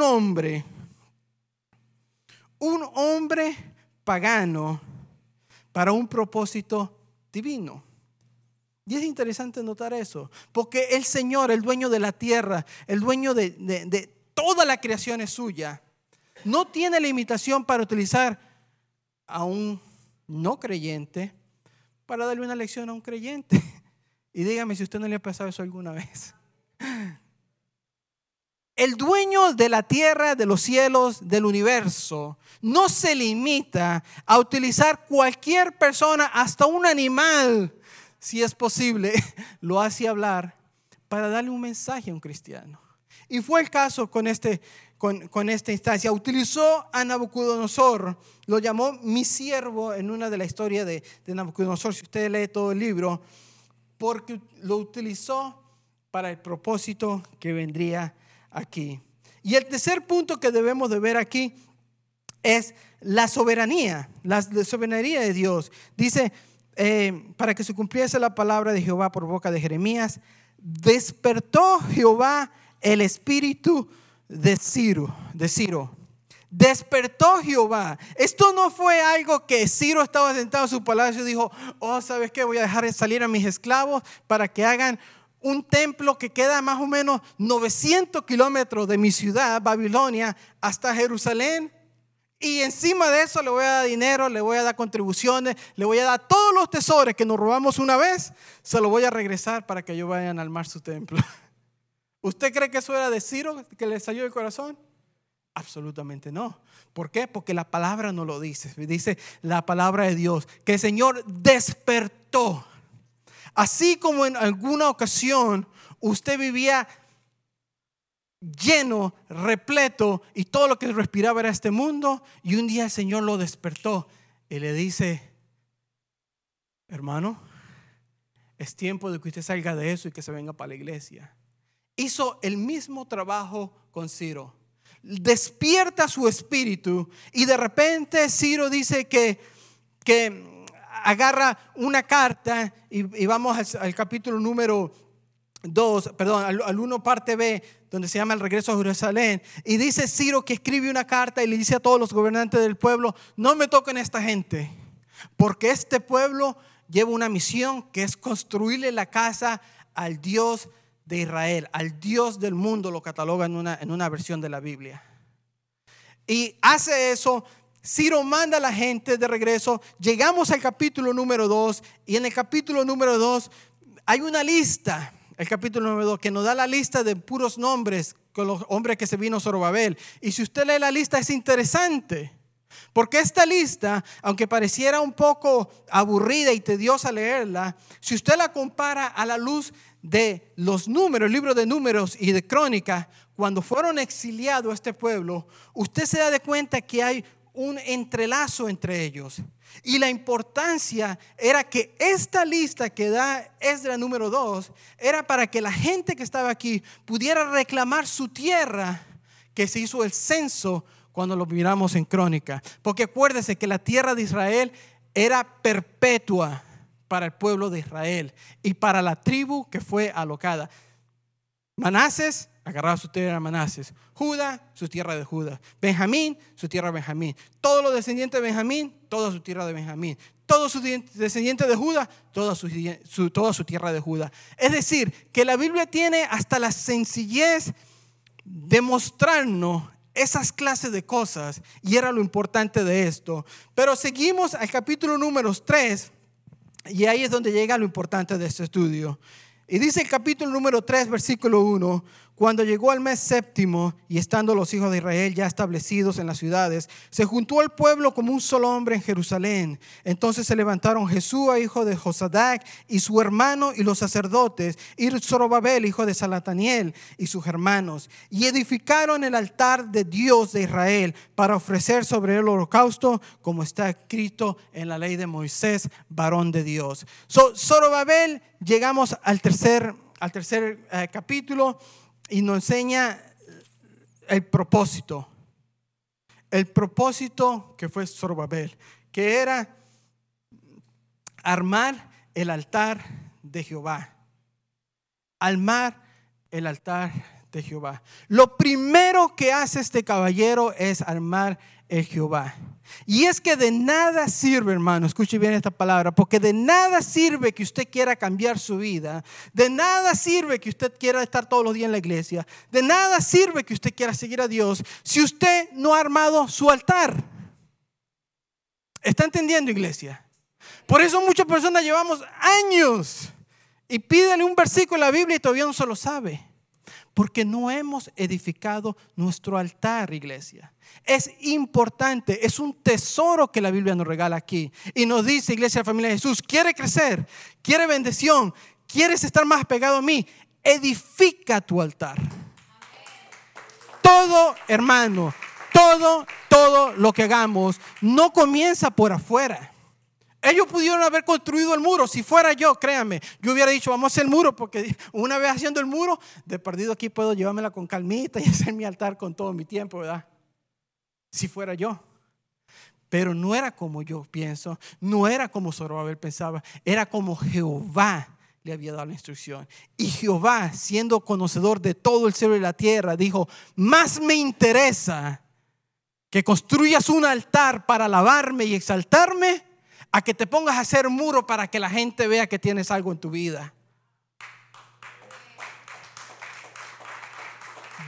un hombre, un hombre pagano para un propósito divino. Y es interesante notar eso, porque el Señor, el dueño de la tierra, el dueño de, de toda la creación es suya, no tiene limitación para utilizar a un no creyente para darle una lección a un creyente. Y dígame si usted no le ha pasado eso alguna vez. El dueño de la tierra, de los cielos, del universo, no se limita a utilizar cualquier persona, hasta un animal, si es posible, lo hace hablar para darle un mensaje a un cristiano. Y fue el caso con este con, esta instancia. Utilizó a Nabucodonosor, lo llamó mi siervo en una de las historias de, de Nabucodonosor, si usted lee todo el libro, porque lo utilizó para el propósito que vendría aquí. Y el tercer punto que debemos de ver aquí es la soberanía, la soberanía de Dios. Dice, eh, para que se cumpliese la palabra de Jehová por boca de Jeremías, despertó Jehová el espíritu de Ciro, de Ciro. Despertó Jehová. Esto no fue algo que Ciro estaba sentado en su palacio y dijo, oh, ¿sabes qué? Voy a dejar salir a mis esclavos para que hagan un templo que queda más o menos 900 kilómetros de mi ciudad, Babilonia, hasta Jerusalén. Y encima de eso le voy a dar dinero, le voy a dar contribuciones, le voy a dar todos los tesoros que nos robamos una vez, se lo voy a regresar para que ellos vayan a armar su templo. ¿Usted cree que eso era de Ciro que le salió del corazón? Absolutamente no. ¿Por qué? Porque la palabra no lo dice. Dice la palabra de Dios que el Señor despertó. Así como en alguna ocasión usted vivía lleno, repleto y todo lo que respiraba era este mundo y un día el Señor lo despertó y le dice, hermano, es tiempo de que usted salga de eso y que se venga para la iglesia hizo el mismo trabajo con Ciro. Despierta su espíritu y de repente Ciro dice que, que agarra una carta y, vamos al, capítulo número 2, perdón, al, al 1 parte B, donde se llama el regreso a Jerusalén. Y dice Ciro que escribe una carta y le dice a todos los gobernantes del pueblo, no me toquen esta gente, porque este pueblo lleva una misión que es construirle la casa al Dios de Israel, al Dios del mundo, lo cataloga en una, en una versión de la Biblia. Y hace eso, Ciro manda a la gente de regreso, llegamos al capítulo número 2 y en el capítulo número 2 hay una lista, el capítulo número 2, que nos da la lista de puros nombres con los hombres que se vino Zorobabel. Y si usted lee la lista es interesante. Porque esta lista, aunque pareciera un poco aburrida y tediosa leerla, si usted la compara a la luz de los números, el libro de números y de crónica, cuando fueron exiliados a este pueblo, usted se da de cuenta que hay un entrelazo entre ellos. Y la importancia era que esta lista que da Esdra número 2 era para que la gente que estaba aquí pudiera reclamar su tierra, que se hizo el censo cuando lo miramos en crónica. Porque acuérdese que la tierra de Israel era perpetua para el pueblo de Israel y para la tribu que fue alocada. Manases agarraba su tierra de Manases. Judá, su tierra de Judá. Benjamín, su tierra de Benjamín. Todos los descendientes de Benjamín, toda su tierra de Benjamín. Todos sus descendientes de Judá, toda su, toda su tierra de Judá. Es decir, que la Biblia tiene hasta la sencillez de mostrarnos esas clases de cosas y era lo importante de esto. Pero seguimos al capítulo número 3 y ahí es donde llega lo importante de este estudio. Y dice el capítulo número 3, versículo 1, cuando llegó al mes séptimo y estando los hijos de Israel ya establecidos en las ciudades, se juntó al pueblo como un solo hombre en Jerusalén. Entonces se levantaron Jesús, hijo de Josadac, y su hermano y los sacerdotes, y Zorobabel, hijo de Salataniel, y sus hermanos, y edificaron el altar de Dios de Israel para ofrecer sobre el holocausto, como está escrito en la ley de Moisés, varón de Dios. So, Zorobabel, llegamos al tercer, al tercer eh, capítulo y nos enseña el propósito. El propósito que fue Zorobabel, que era armar el altar de Jehová. Armar el altar de Jehová. Lo primero que hace este caballero es armar el Jehová. Y es que de nada sirve, hermano, escuche bien esta palabra, porque de nada sirve que usted quiera cambiar su vida, de nada sirve que usted quiera estar todos los días en la iglesia, de nada sirve que usted quiera seguir a Dios si usted no ha armado su altar. ¿Está entendiendo, iglesia? Por eso muchas personas llevamos años y pídele un versículo en la Biblia y todavía no se lo sabe. Porque no hemos edificado nuestro altar, iglesia. Es importante, es un tesoro que la Biblia nos regala aquí. Y nos dice, iglesia, familia de Jesús, quiere crecer, quiere bendición, quieres estar más pegado a mí, edifica tu altar. Todo, hermano, todo, todo lo que hagamos no comienza por afuera. Ellos pudieron haber construido el muro. Si fuera yo, créanme, yo hubiera dicho, vamos a hacer el muro, porque una vez haciendo el muro, de perdido aquí puedo llevármela con calmita y hacer mi altar con todo mi tiempo, ¿verdad? Si fuera yo. Pero no era como yo pienso, no era como Zorobabel pensaba, era como Jehová le había dado la instrucción. Y Jehová, siendo conocedor de todo el cielo y la tierra, dijo, más me interesa que construyas un altar para alabarme y exaltarme a que te pongas a hacer muro para que la gente vea que tienes algo en tu vida.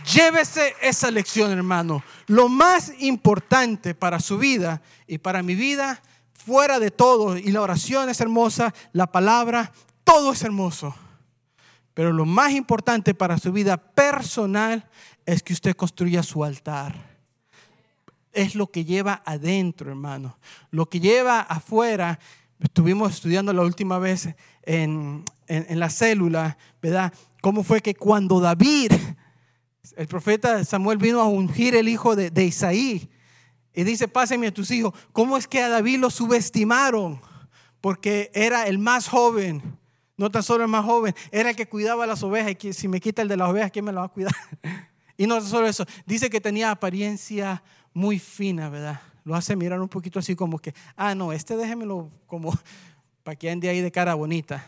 Llévese esa lección, hermano. Lo más importante para su vida y para mi vida, fuera de todo, y la oración es hermosa, la palabra, todo es hermoso. Pero lo más importante para su vida personal es que usted construya su altar es lo que lleva adentro, hermano. Lo que lleva afuera, estuvimos estudiando la última vez en, la célula, ¿verdad? ¿Cómo fue que cuando David, el profeta Samuel vino a ungir el hijo de, de Isaí, y dice, pásenme a tus hijos, ¿cómo es que a David lo subestimaron? Porque era el más joven. No tan solo el más joven, era el que cuidaba las ovejas. Y que si me quita el de las ovejas, ¿quién me lo va a cuidar? Y no solo eso, dice que tenía apariencia muy fina, ¿verdad? Lo hace mirar un poquito así como que, ah, no, este déjemelo como para que ande ahí de cara bonita.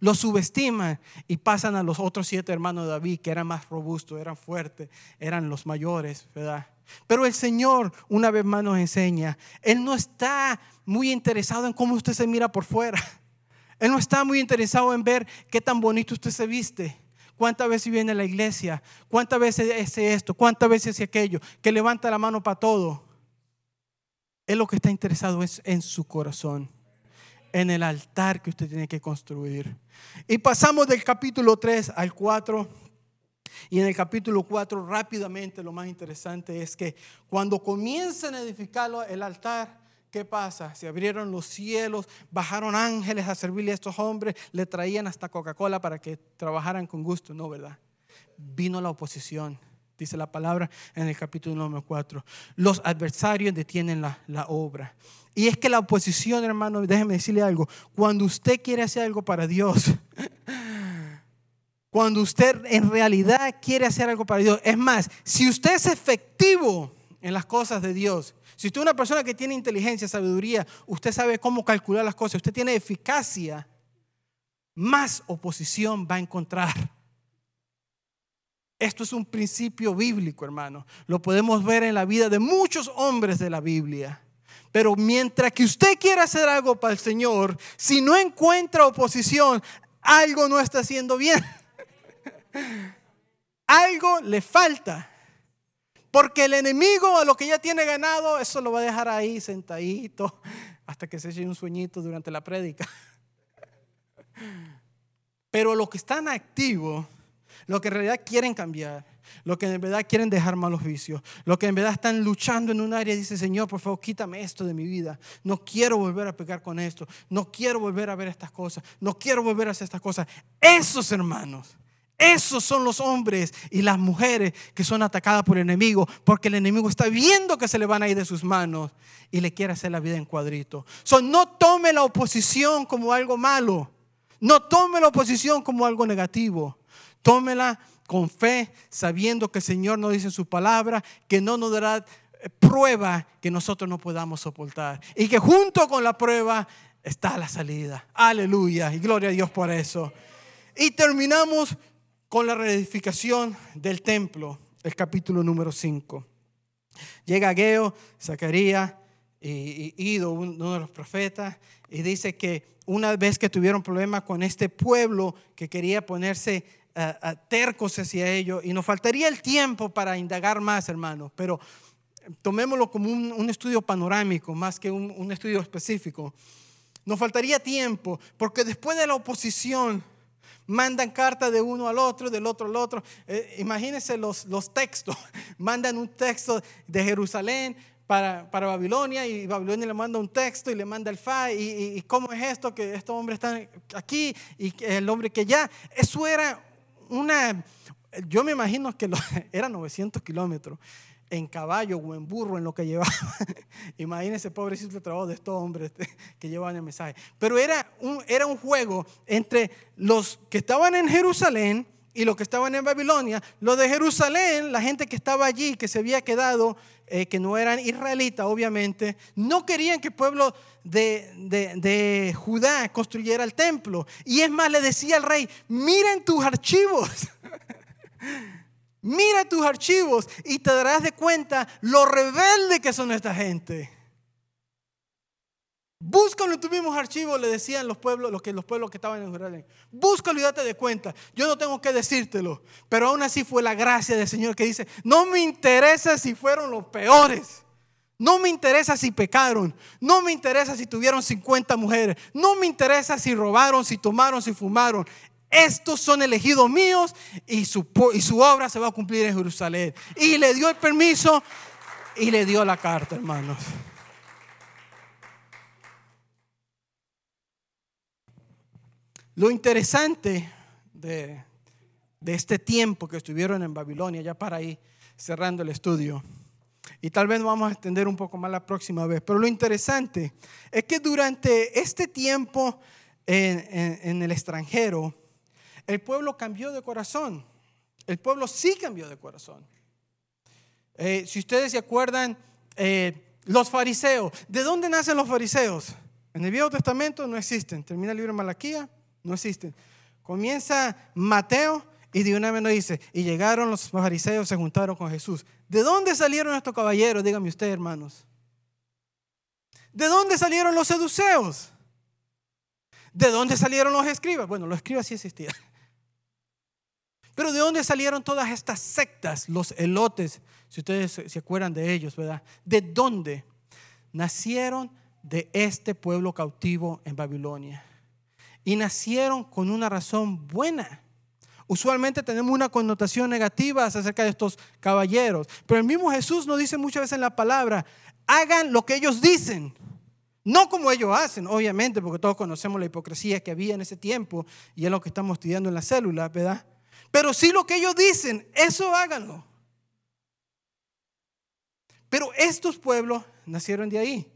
Lo subestiman y pasan a los otros siete hermanos de David, que eran más robustos, eran fuertes, eran los mayores, ¿verdad? Pero el Señor, una vez más, nos enseña, Él no está muy interesado en cómo usted se mira por fuera. Él no está muy interesado en ver qué tan bonito usted se viste. ¿Cuántas veces viene a la iglesia? ¿Cuántas veces hace esto? ¿Cuántas veces hace aquello? Que levanta la mano para todo. Él lo que está interesado es en su corazón, en el altar que usted tiene que construir. Y pasamos del capítulo 3 al 4. Y en el capítulo 4 rápidamente lo más interesante es que cuando comienzan a edificar el altar, ¿Qué pasa? Se abrieron los cielos, bajaron ángeles a servirle a estos hombres, le traían hasta Coca-Cola para que trabajaran con gusto, ¿no, verdad? Vino la oposición, dice la palabra en el capítulo número 4. Los adversarios detienen la, la obra. Y es que la oposición, hermano, déjeme decirle algo, cuando usted quiere hacer algo para Dios, cuando usted en realidad quiere hacer algo para Dios, es más, si usted es efectivo en las cosas de Dios, si usted es una persona que tiene inteligencia, sabiduría, usted sabe cómo calcular las cosas, usted tiene eficacia, más oposición va a encontrar. Esto es un principio bíblico, hermano. Lo podemos ver en la vida de muchos hombres de la Biblia. Pero mientras que usted quiera hacer algo para el Señor, si no encuentra oposición, algo no está haciendo bien. algo le falta. Porque el enemigo a lo que ya tiene ganado, eso lo va a dejar ahí sentadito hasta que se eche un sueñito durante la prédica. Pero los que están activos, los que en realidad quieren cambiar, los que en verdad quieren dejar malos vicios, los que en verdad están luchando en un área y dicen, Señor, por favor, quítame esto de mi vida. No quiero volver a pegar con esto. No quiero volver a ver estas cosas. No quiero volver a hacer estas cosas. Esos hermanos esos son los hombres y las mujeres que son atacadas por el enemigo porque el enemigo está viendo que se le van a ir de sus manos y le quiere hacer la vida en cuadrito. no tome la oposición como algo malo. No tome la oposición como algo negativo. Tómela con fe, sabiendo que el Señor nos dice su palabra que no nos dará prueba que nosotros no podamos soportar. Y que junto con la prueba está la salida. Aleluya. Y gloria a Dios por eso. Y terminamos con la reedificación del templo, el capítulo número 5. Llega Ageo, Zacarías y Ido, uno de los profetas, y dice que una vez que tuvieron problemas con este pueblo que quería ponerse uh, tercos hacia ellos, y nos faltaría el tiempo para indagar más, hermanos, pero tomémoslo como un, estudio panorámico más que un, estudio específico. Nos faltaría tiempo, porque después de la oposición mandan cartas de uno al otro, del otro al otro. Eh, imagínense los, los textos. Mandan un texto de Jerusalén para, para, Babilonia y Babilonia le manda un texto y le manda el fa y, y, cómo es esto que estos hombres están aquí y el hombre que ya. Eso era una, yo me imagino que lo, era 900 kilómetros en caballo o en burro en lo que llevaba. Imagínense, pobrecito trabajo de estos hombres que llevaban el mensaje. Pero era un, era un juego entre los que estaban en Jerusalén y los que estaban en Babilonia. Los de Jerusalén, la gente que estaba allí, que se había quedado, eh, que no eran israelitas, obviamente, no querían que el pueblo de, de, de Judá construyera el templo. Y es más, le decía al rey, miren tus archivos. Mira tus archivos y te darás de cuenta lo rebelde que son esta gente. Búscalo en tus mismos archivos, le decían los pueblos, los que, los pueblos que estaban en Jerusalén. Búscalo y date de cuenta. Yo no tengo que decírtelo, pero aún así fue la gracia del Señor que dice, no me interesa si fueron los peores. No me interesa si pecaron. No me interesa si tuvieron 50 mujeres. No me interesa si robaron, si tomaron, si fumaron estos son elegidos míos y su, y su obra se va a cumplir en Jerusalén. Y le dio el permiso y le dio la carta, hermanos. Lo interesante de, de, este tiempo que estuvieron en Babilonia, ya para ir cerrando el estudio, y tal vez vamos a extender un poco más la próxima vez, pero lo interesante es que durante este tiempo en, en el extranjero, el pueblo cambió de corazón. El pueblo sí cambió de corazón. Eh, si ustedes se acuerdan, eh, los fariseos, ¿de dónde nacen los fariseos? En el Viejo Testamento no existen. Termina el libro de Malaquía, no existen. Comienza Mateo y de una vez nos dice, y llegaron los fariseos, se juntaron con Jesús. ¿De dónde salieron estos caballeros? Díganme ustedes, hermanos. ¿De dónde salieron los seduceos? ¿De dónde salieron los escribas? Bueno, los escribas sí existían. Pero ¿de dónde salieron todas estas sectas, los elotes? Si ustedes se acuerdan de ellos, ¿verdad? ¿De dónde? Nacieron de este pueblo cautivo en Babilonia. Y nacieron con una razón buena. Usualmente tenemos una connotación negativa acerca de estos caballeros. Pero el mismo Jesús nos dice muchas veces en la palabra, hagan lo que ellos dicen. No como ellos hacen, obviamente, porque todos conocemos la hipocresía que había en ese tiempo y es lo que estamos estudiando en la célula, ¿verdad? Pero si lo que ellos dicen, eso háganlo. Pero estos pueblos nacieron de ahí.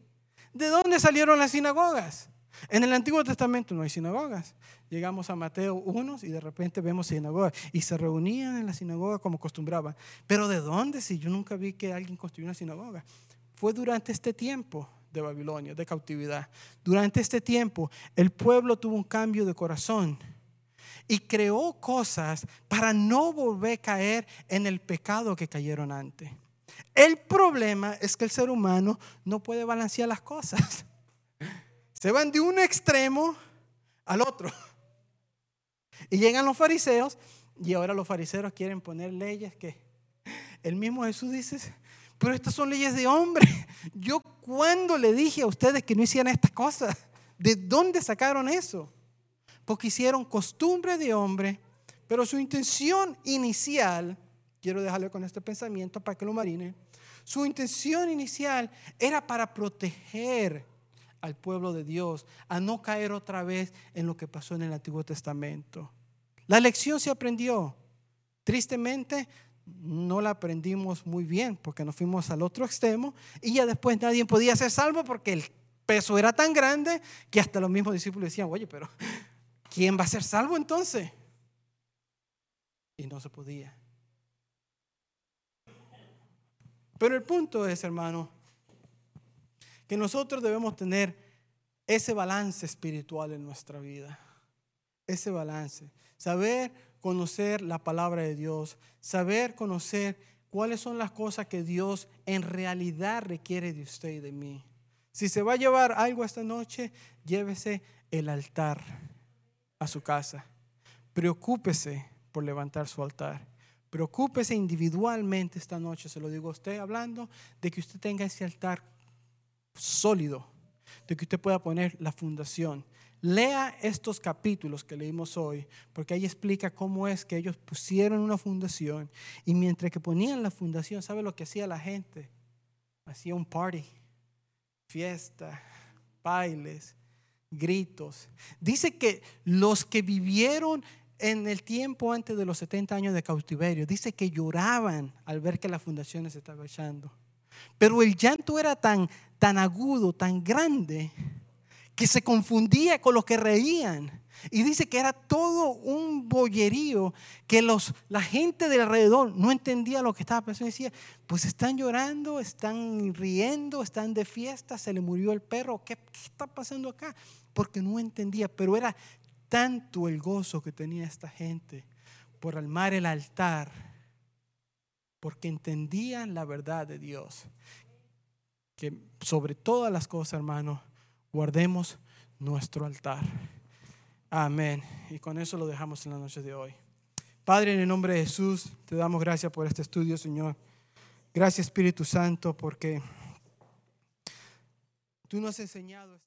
¿De dónde salieron las sinagogas? En el Antiguo Testamento no hay sinagogas. Llegamos a Mateo 1 y de repente vemos sinagogas. Y se reunían en la sinagoga como acostumbraban. Pero ¿de dónde? Si yo nunca vi que alguien construyó una sinagoga. Fue durante este tiempo de Babilonia, de cautividad. Durante este tiempo el pueblo tuvo un cambio de corazón y creó cosas para no volver a caer en el pecado que cayeron antes. El problema es que el ser humano no puede balancear las cosas. Se van de un extremo al otro. Y llegan los fariseos y ahora los fariseos quieren poner leyes que el mismo Jesús dice, pero estas son leyes de hombre. Yo cuando le dije a ustedes que no hicieran estas cosas, ¿de dónde sacaron eso? Porque hicieron costumbre de hombre, pero su intención inicial, quiero dejarle con este pensamiento para que lo marine, su intención inicial era para proteger al pueblo de Dios, a no caer otra vez en lo que pasó en el Antiguo Testamento. La lección se aprendió. Tristemente, no la aprendimos muy bien porque nos fuimos al otro extremo y ya después nadie podía ser salvo porque el peso era tan grande que hasta los mismos discípulos decían, oye, pero ¿quién va a ser salvo entonces? Y no se podía. Pero el punto es, hermano, que nosotros debemos tener ese balance espiritual en nuestra vida. Ese balance. Saber conocer la palabra de Dios, saber conocer cuáles son las cosas que Dios en realidad requiere de usted y de mí. Si se va a llevar algo esta noche, llévese el altar a su casa. Preocúpese por levantar su altar. Preocúpese individualmente esta noche, se lo digo a usted, hablando de que usted tenga ese altar sólido, de que usted pueda poner la fundación. Lea estos capítulos que leímos hoy, porque ahí explica cómo es que ellos pusieron una fundación y mientras que ponían la fundación, ¿sabe lo que hacía la gente? Hacía un party, fiesta, bailes, gritos. Dice que los que vivieron en el tiempo antes de los 70 años de cautiverio, dice que lloraban al ver que la fundación se estaba echando. Pero el llanto era tan, tan agudo, tan grande, que se confundía con los que reían. Y dice que era todo un bollerío, que los, la gente de alrededor no entendía lo que estaba pasando. Decía, pues están llorando, están riendo, están de fiesta, se le murió el perro, ¿qué, está pasando acá? Porque no entendía, pero era tanto el gozo que tenía esta gente por armar el altar, porque entendían la verdad de Dios, que sobre todas las cosas, hermano, guardemos nuestro altar. Amén. Y con eso lo dejamos en la noche de hoy. Padre, en el nombre de Jesús, te damos gracias por este estudio, Señor. Gracias, Espíritu Santo, porque tú nos has enseñado